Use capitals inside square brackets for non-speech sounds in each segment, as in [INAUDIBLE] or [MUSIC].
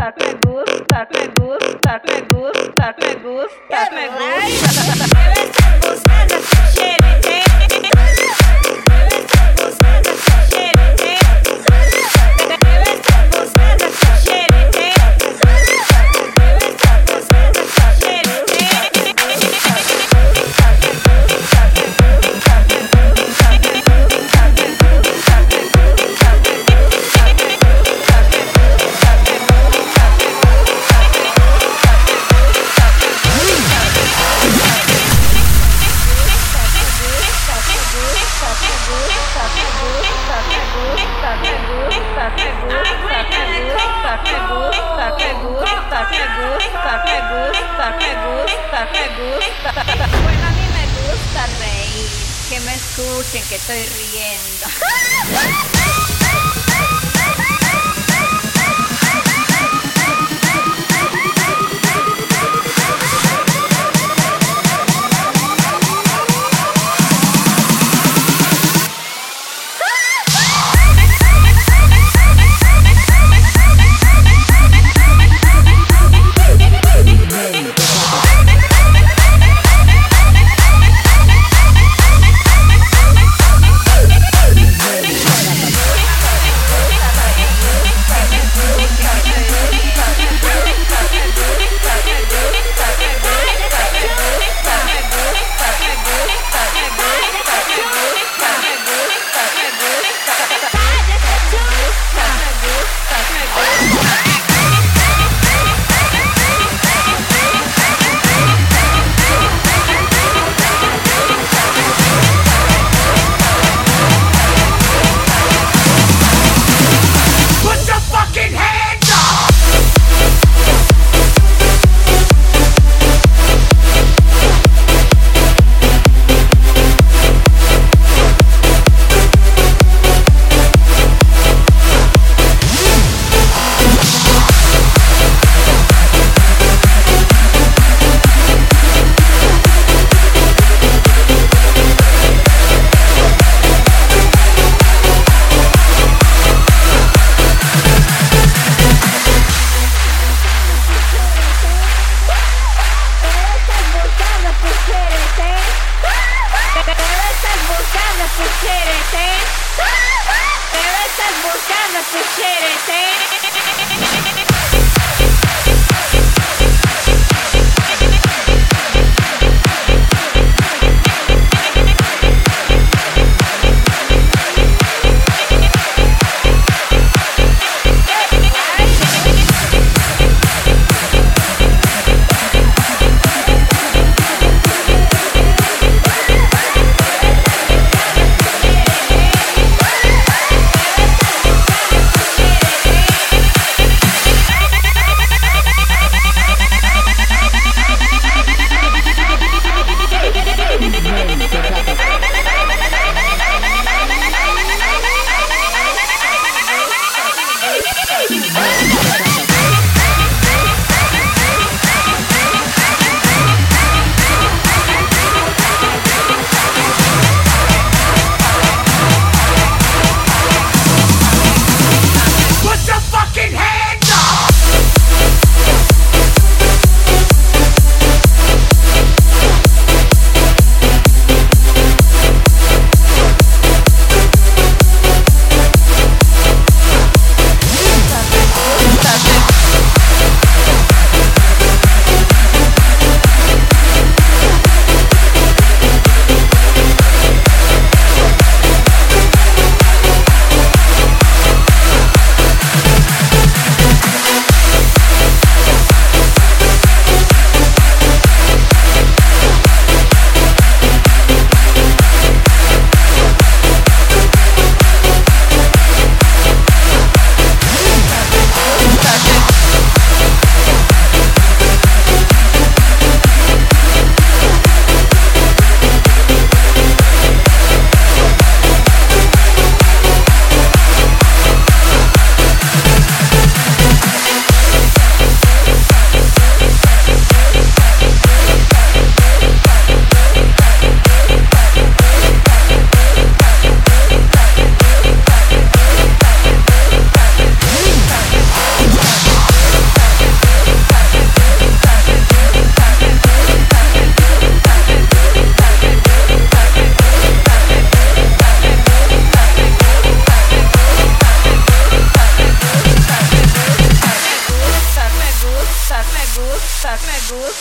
gusta, me gusta, me gusta, me gusta, me gusta, me gusta. Estar buscando chévere. Debe me escuchen que estoy riendo. [LAUGHS] Chichérete. Pero estás buscando chichérete.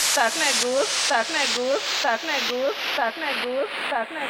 Gusta, me gusta, me gusta, me gusta, me gusta, me